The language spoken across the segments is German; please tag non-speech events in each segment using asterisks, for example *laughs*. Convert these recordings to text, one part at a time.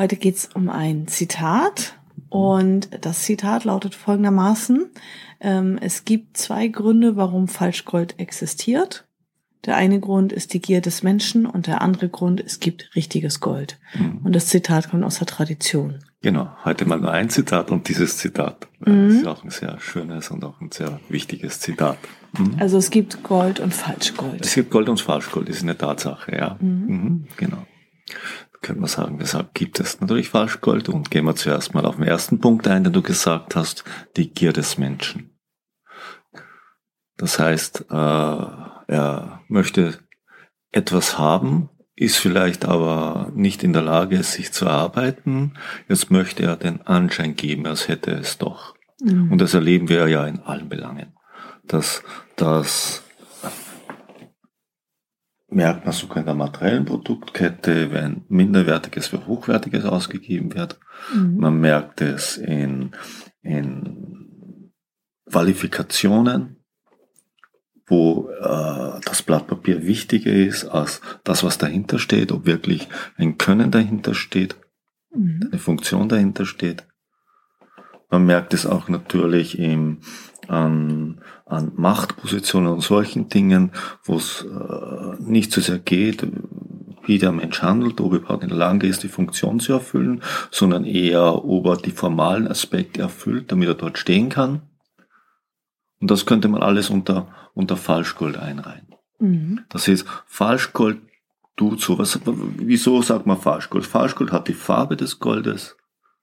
Heute geht's um ein Zitat und das Zitat lautet folgendermaßen, ähm, es gibt zwei Gründe, warum Falschgold existiert. Der eine Grund ist die Gier des Menschen und der andere Grund, es gibt richtiges Gold. Mhm. Und das Zitat kommt aus der Tradition. Genau, heute mal nur ein Zitat und dieses Zitat. Mhm. Das ist auch ein sehr schönes und auch ein sehr wichtiges Zitat. Mhm. Also es gibt Gold und Falschgold. Es gibt Gold und Falschgold, ist eine Tatsache, ja. Mhm. mhm genau könnte man sagen, deshalb gibt es natürlich Falschgold. Und gehen wir zuerst mal auf den ersten Punkt ein, den du gesagt hast, die Gier des Menschen. Das heißt, äh, er möchte etwas haben, ist vielleicht aber nicht in der Lage, es sich zu erarbeiten. Jetzt möchte er den Anschein geben, als hätte es doch. Mhm. Und das erleben wir ja in allen Belangen. Dass, dass merkt man sogar in der materiellen Produktkette, wenn Minderwertiges für Hochwertiges ausgegeben wird. Mhm. Man merkt es in, in Qualifikationen, wo äh, das Blatt Papier wichtiger ist als das, was dahinter steht, ob wirklich ein Können dahinter steht, mhm. eine Funktion dahinter steht. Man merkt es auch natürlich im, an, an Machtpositionen und solchen Dingen, wo es äh, nicht so sehr geht, wie der Mensch handelt, ob er überhaupt in der Lage ist, die Funktion zu erfüllen, sondern eher, ob er die formalen Aspekte erfüllt, damit er dort stehen kann. Und das könnte man alles unter, unter Falschgold einreihen. Mhm. Das heißt, Falschgold tut so. Was, wieso sagt man Falschgold? Falschgold hat die Farbe des Goldes.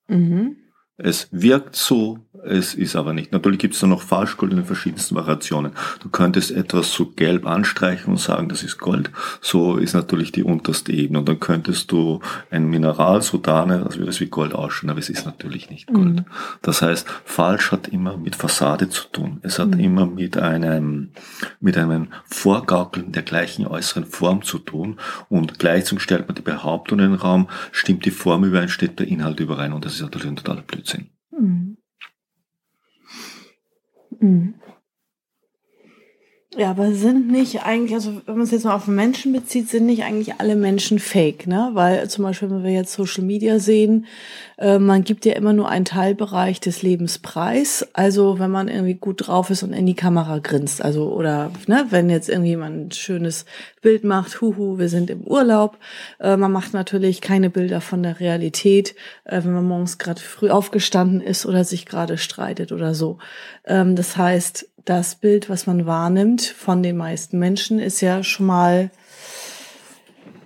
Mhm. Es wirkt so, es ist aber nicht. Natürlich gibt es da noch Falschgold in den verschiedensten Variationen. Du könntest etwas so gelb anstreichen und sagen, das ist Gold. So ist natürlich die unterste Ebene. Und dann könntest du ein Mineral so darstellen, als würde es wie Gold ausschauen, aber es ist natürlich nicht Gold. Mhm. Das heißt, falsch hat immer mit Fassade zu tun. Es hat mhm. immer mit einem, mit einem Vorgaukeln der gleichen äußeren Form zu tun. Und gleichzeitig stellt man die Behauptung in den Raum, stimmt die Form überein, steht der Inhalt überein. Und das ist natürlich ein totaler Blödsinn. Blödsinn. Mhm. Mhm. Ja, aber sind nicht eigentlich, also wenn man es jetzt mal auf Menschen bezieht, sind nicht eigentlich alle Menschen fake, ne? Weil zum Beispiel, wenn wir jetzt Social Media sehen, äh, man gibt ja immer nur einen Teilbereich des Lebens preis. Also wenn man irgendwie gut drauf ist und in die Kamera grinst, also oder ne, wenn jetzt irgendjemand ein schönes Bild macht, huhu, wir sind im Urlaub. Äh, man macht natürlich keine Bilder von der Realität, äh, wenn man morgens gerade früh aufgestanden ist oder sich gerade streitet oder so. Ähm, das heißt, das Bild, was man wahrnimmt von den meisten Menschen, ist ja schon mal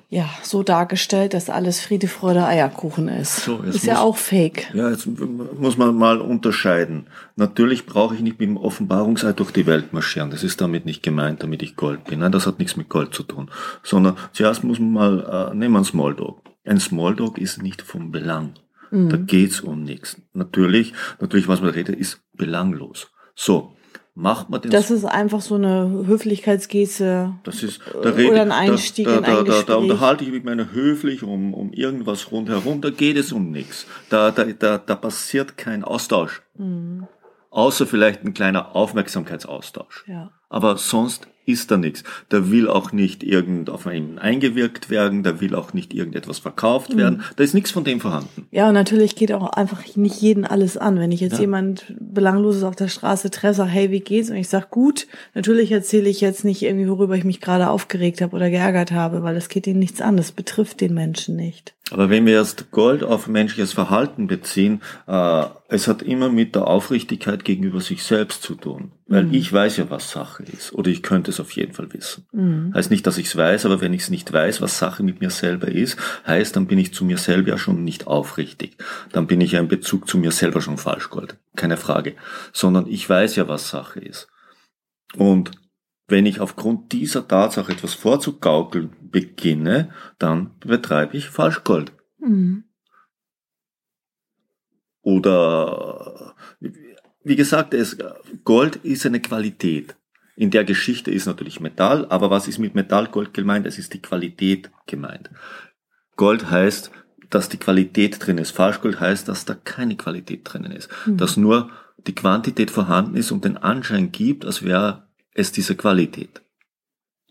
ja, so dargestellt, dass alles Friede, Freude, Eierkuchen ist. So, ist muss, ja auch fake. Ja, jetzt muss man mal unterscheiden. Natürlich brauche ich nicht mit dem Offenbarungseid durch die Welt marschieren. Das ist damit nicht gemeint, damit ich Gold bin. Nein, das hat nichts mit Gold zu tun. Sondern zuerst muss man mal, äh, nehmen wir einen Small Ein Small ist nicht vom Belang. Mhm. Da geht's um nichts. Natürlich, natürlich, was man redet, ist belanglos. So macht man den. Das ist einfach so eine Höflichkeitsgeste. Das ist, da rede, oder ein Einstieg da, da, in ein da, da, da unterhalte ich mich mit einer höflich um, um irgendwas rundherum, da geht es um nichts. Da, da, da, da passiert kein Austausch. Mhm. Außer vielleicht ein kleiner Aufmerksamkeitsaustausch. Ja. Aber sonst ist da nichts. Da will auch nicht irgend auf einen eingewirkt werden, da will auch nicht irgendetwas verkauft werden. Mhm. Da ist nichts von dem vorhanden. Ja, und natürlich geht auch einfach nicht jeden alles an. Wenn ich jetzt ja. jemand Belangloses auf der Straße treffe, sage, hey, wie geht's? Und ich sage, gut, natürlich erzähle ich jetzt nicht irgendwie, worüber ich mich gerade aufgeregt habe oder geärgert habe, weil das geht ihnen nichts an. Das betrifft den Menschen nicht. Aber wenn wir erst Gold auf menschliches Verhalten beziehen, äh, es hat immer mit der Aufrichtigkeit gegenüber sich selbst zu tun. Weil mhm. ich weiß ja, was Sache ist. Oder ich könnte es auf jeden Fall wissen. Mhm. Heißt nicht, dass ich es weiß, aber wenn ich es nicht weiß, was Sache mit mir selber ist, heißt, dann bin ich zu mir selber ja schon nicht aufrichtig. Dann bin ich ja in Bezug zu mir selber schon falsch Gold. Keine Frage. Sondern ich weiß ja, was Sache ist. Und wenn ich aufgrund dieser Tatsache etwas vorzugaukeln beginne, dann betreibe ich Falschgold. Mhm. Oder, wie gesagt, es, Gold ist eine Qualität. In der Geschichte ist natürlich Metall, aber was ist mit Metallgold gemeint? Es ist die Qualität gemeint. Gold heißt, dass die Qualität drin ist. Falschgold heißt, dass da keine Qualität drinnen ist. Mhm. Dass nur die Quantität vorhanden ist und den Anschein gibt, als wäre es diese Qualität.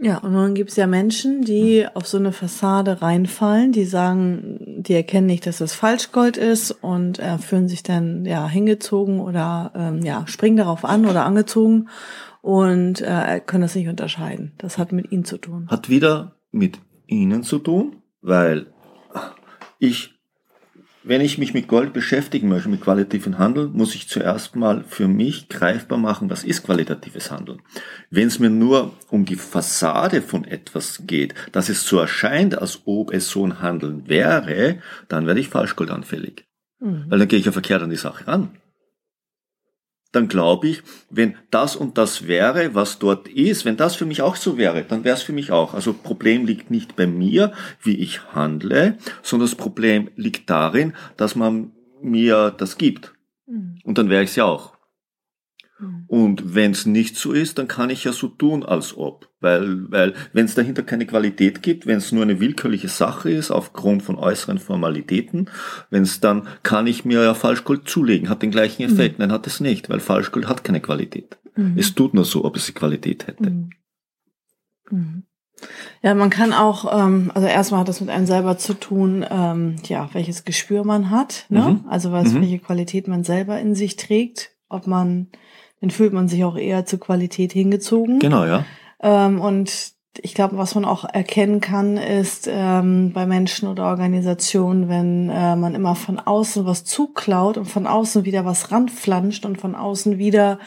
Ja, und dann gibt es ja Menschen, die auf so eine Fassade reinfallen, die sagen, die erkennen nicht, dass das Falschgold ist und äh, fühlen sich dann ja hingezogen oder ähm, ja springen darauf an oder angezogen und äh, können das nicht unterscheiden. Das hat mit ihnen zu tun. Hat wieder mit ihnen zu tun, weil ich wenn ich mich mit Gold beschäftigen möchte, mit qualitativen Handel, muss ich zuerst mal für mich greifbar machen, was ist qualitatives Handeln. Wenn es mir nur um die Fassade von etwas geht, dass es so erscheint, als ob es so ein Handeln wäre, dann werde ich falschgoldanfällig. Mhm. Weil dann gehe ich ja verkehrt an die Sache ran dann glaube ich, wenn das und das wäre, was dort ist, wenn das für mich auch so wäre, dann wäre es für mich auch. Also Problem liegt nicht bei mir, wie ich handle, sondern das Problem liegt darin, dass man mir das gibt. Mhm. Und dann wäre ich es ja auch. Mhm. Und wenn es nicht so ist, dann kann ich ja so tun, als ob. Weil, weil wenn es dahinter keine Qualität gibt, wenn es nur eine willkürliche Sache ist, aufgrund von äußeren Formalitäten, wenn es dann, kann ich mir ja Falschgold zulegen, hat den gleichen Effekt. Mhm. Nein, hat es nicht, weil Falschgold hat keine Qualität. Mhm. Es tut nur so, ob es die Qualität hätte. Mhm. mhm. Ja, man kann auch, ähm, also erstmal hat das mit einem selber zu tun, ähm, ja, welches Gespür man hat, ne? Mhm. Also was, mhm. welche Qualität man selber in sich trägt, ob man dann fühlt man sich auch eher zur Qualität hingezogen. Genau, ja. Ähm, und ich glaube, was man auch erkennen kann, ist ähm, bei Menschen oder Organisationen, wenn äh, man immer von außen was zuklaut und von außen wieder was ranflanscht und von außen wieder,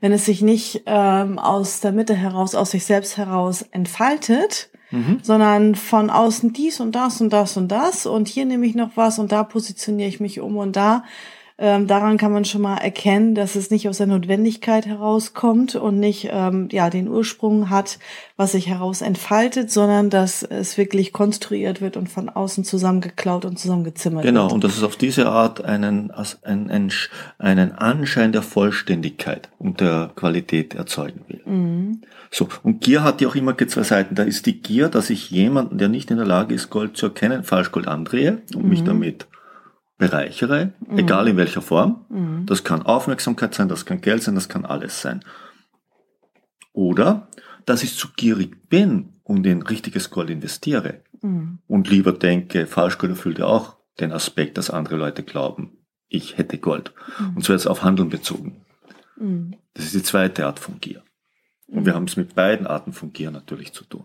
wenn es sich nicht ähm, aus der Mitte heraus, aus sich selbst heraus entfaltet, mhm. sondern von außen dies und das und das und das und hier nehme ich noch was und da positioniere ich mich um und da ähm, daran kann man schon mal erkennen, dass es nicht aus der Notwendigkeit herauskommt und nicht ähm, ja den Ursprung hat, was sich heraus entfaltet, sondern dass es wirklich konstruiert wird und von außen zusammengeklaut und zusammengezimmert genau, wird. Genau, und dass es auf diese Art einen, einen, einen Anschein der Vollständigkeit und der Qualität erzeugen will. Mhm. So, und Gier hat ja auch immer zwei Seiten. Da ist die Gier, dass ich jemanden, der nicht in der Lage ist, Gold zu erkennen, Falschgold andrehe und mhm. mich damit bereichere, mhm. egal in welcher Form. Mhm. Das kann Aufmerksamkeit sein, das kann Geld sein, das kann alles sein. Oder, dass ich zu gierig bin und in richtiges Gold investiere mhm. und lieber denke, Falschgold erfüllt ja auch den Aspekt, dass andere Leute glauben, ich hätte Gold. Mhm. Und so jetzt auf Handeln bezogen. Mhm. Das ist die zweite Art von Gier. Und wir mhm. haben es mit beiden Arten von Gier natürlich zu tun.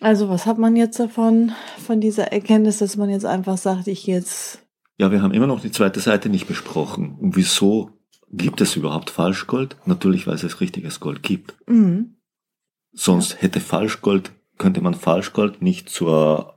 Also was hat man jetzt davon, von dieser Erkenntnis, dass man jetzt einfach sagt, ich jetzt. Ja, wir haben immer noch die zweite Seite nicht besprochen. Und wieso gibt es überhaupt Falschgold? Natürlich, weil es richtiges Gold gibt. Mhm. Sonst ja. hätte Falschgold, könnte man Falschgold nicht zur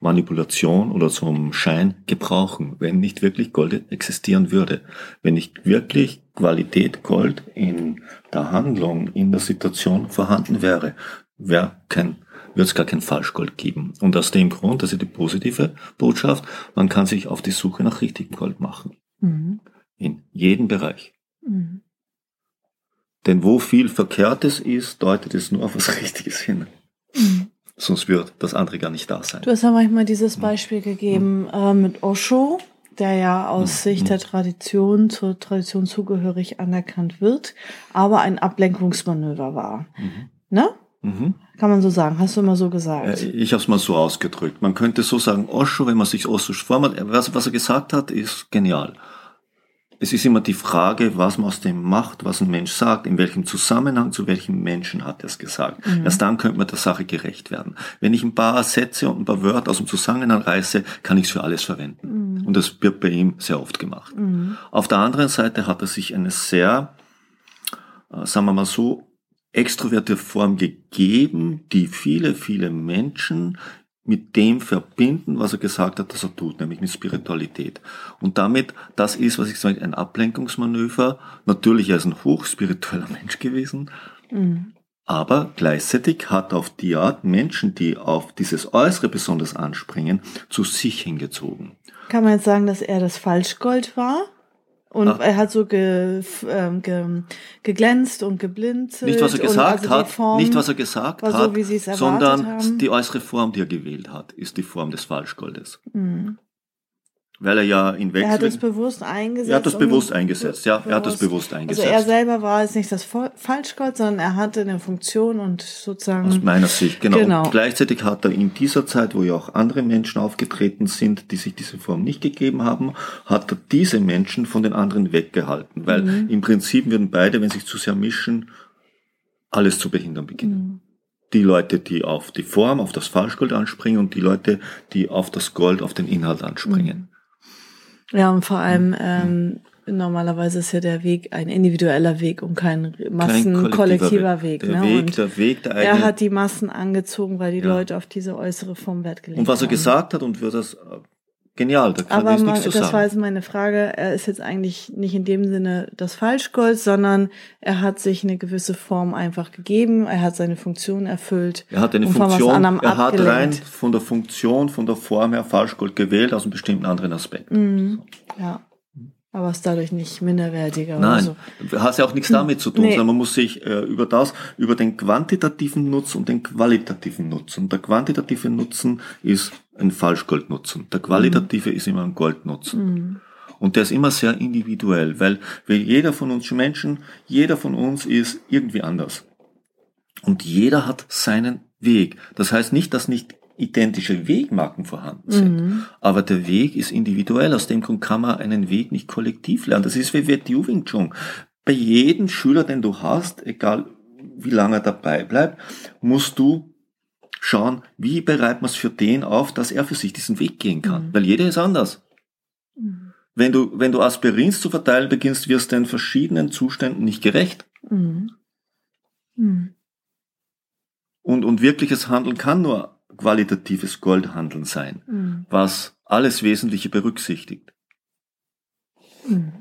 Manipulation oder zum Schein gebrauchen, wenn nicht wirklich Gold existieren würde. Wenn nicht wirklich Qualität Gold in der Handlung, in der Situation vorhanden wäre wäre kein, wird es gar kein Falschgold geben. Und aus dem Grund, das ist die positive Botschaft, man kann sich auf die Suche nach richtigem Gold machen. Mhm. In jedem Bereich. Mhm. Denn wo viel Verkehrtes ist, deutet es nur auf was Richtiges hin. Mhm. Sonst wird das andere gar nicht da sein. Du hast ja manchmal dieses Beispiel gegeben äh, mit Osho, der ja aus mhm. Sicht der Tradition zur Tradition zugehörig anerkannt wird, aber ein Ablenkungsmanöver war. Mhm. Ne? Mhm. Kann man so sagen, hast du immer so gesagt. Äh, ich habe es mal so ausgedrückt. Man könnte so sagen, Osho, wenn man sich Osho vormacht, was, was er gesagt hat, ist genial. Es ist immer die Frage, was man aus dem macht, was ein Mensch sagt, in welchem Zusammenhang, zu welchem Menschen hat er es gesagt. Mhm. Erst dann könnte man der Sache gerecht werden. Wenn ich ein paar Sätze und ein paar Wörter aus dem Zusammenhang reiße, kann ich es für alles verwenden. Mhm. Und das wird bei ihm sehr oft gemacht. Mhm. Auf der anderen Seite hat er sich eine sehr, äh, sagen wir mal so, extroverte Form gegeben, die viele, viele Menschen mit dem verbinden, was er gesagt hat, dass er tut, nämlich mit Spiritualität. Und damit, das ist, was ich sage, ein Ablenkungsmanöver. Natürlich, er ist ein hochspiritueller *laughs* Mensch gewesen. Mhm. Aber gleichzeitig hat auf die Art Menschen, die auf dieses Äußere besonders anspringen, zu sich hingezogen. Kann man jetzt sagen, dass er das Falschgold war? Und Ach. er hat so ge, ähm, ge, geglänzt und geblinzelt. Nicht, was er gesagt also hat, nicht, was er gesagt hat, so, sondern haben. die äußere Form, die er gewählt hat, ist die Form des Falschgoldes. Mhm. Weil er ja in Wechsel. Er hat es bewusst eingesetzt. Er hat das bewusst eingesetzt, ja. Bewusst. Er hat das bewusst eingesetzt. Also er selber war jetzt nicht das Falschgold, sondern er hatte eine Funktion und sozusagen. Aus meiner Sicht, genau. genau. Und gleichzeitig hat er in dieser Zeit, wo ja auch andere Menschen aufgetreten sind, die sich diese Form nicht gegeben haben, hat er diese Menschen von den anderen weggehalten. Weil mhm. im Prinzip würden beide, wenn sich zu sehr mischen, alles zu behindern beginnen. Mhm die Leute, die auf die Form, auf das Falschgold anspringen und die Leute, die auf das Gold, auf den Inhalt anspringen. Mhm. Ja, und vor allem ähm, normalerweise ist ja der Weg ein individueller Weg und kein massenkollektiver Weg. Der ne? Weg, der Weg der eigene, Er hat die Massen angezogen, weil die ja. Leute auf diese äußere Form Wert gelegt haben. Und was er gesagt hat und wird das Genial, da kann Aber ich nichts zu sagen. das war jetzt meine Frage. Er ist jetzt eigentlich nicht in dem Sinne das Falschgold, sondern er hat sich eine gewisse Form einfach gegeben. Er hat seine Funktion erfüllt. Er hat eine Funktion, er hat rein von der Funktion, von der Form her Falschgold gewählt aus einem bestimmten anderen Aspekt. Mhm. Ja aber ist dadurch nicht minderwertiger. Nein, so. hat ja auch nichts damit zu tun, nee. sondern man muss sich äh, über das, über den quantitativen Nutzen und den qualitativen Nutzen. Der quantitative Nutzen ist ein Falschgoldnutzen. Der qualitative mhm. ist immer ein Goldnutzen. Mhm. Und der ist immer sehr individuell, weil, weil jeder von uns Menschen, jeder von uns ist irgendwie anders. Und jeder hat seinen Weg. Das heißt nicht, dass nicht identische Wegmarken vorhanden sind. Mhm. Aber der Weg ist individuell. Aus dem Grund kann man einen Weg nicht kollektiv lernen. Das ist wie Wet Wing Chun. Bei jedem Schüler, den du hast, egal wie lange er dabei bleibt, musst du schauen, wie bereitet man es für den auf, dass er für sich diesen Weg gehen kann. Mhm. Weil jeder ist anders. Mhm. Wenn du, wenn du Aspirins zu verteilen beginnst, wirst du in verschiedenen Zuständen nicht gerecht. Mhm. Mhm. Und, und wirkliches Handeln kann nur qualitatives Goldhandeln sein, mhm. was alles Wesentliche berücksichtigt. Mhm.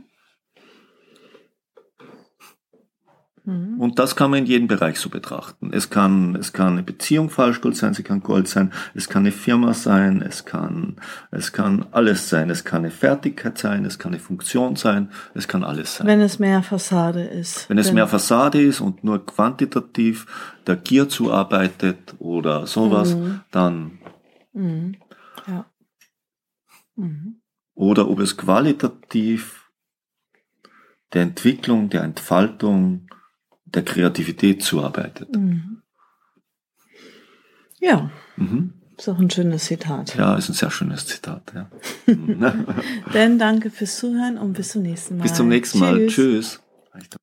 Mhm. Und das kann man in jedem Bereich so betrachten. Es kann, es kann eine Beziehung Falschgold sein, sie kann Gold sein, es kann eine Firma sein, es kann, es kann alles sein, es kann eine Fertigkeit sein, es kann eine Funktion sein, es kann alles sein. Wenn es mehr Fassade ist. Wenn es mehr Fassade ist und nur quantitativ der Gier zuarbeitet oder sowas, mhm. dann. Mhm. Ja. Mhm. Oder ob es qualitativ der Entwicklung, der Entfaltung, der Kreativität zuarbeitet. Mhm. Ja. Mhm. Ist auch ein schönes Zitat. Ja, ist ein sehr schönes Zitat, ja. *laughs* Dann danke fürs Zuhören und bis zum nächsten Mal. Bis zum nächsten Mal. Tschüss. Tschüss.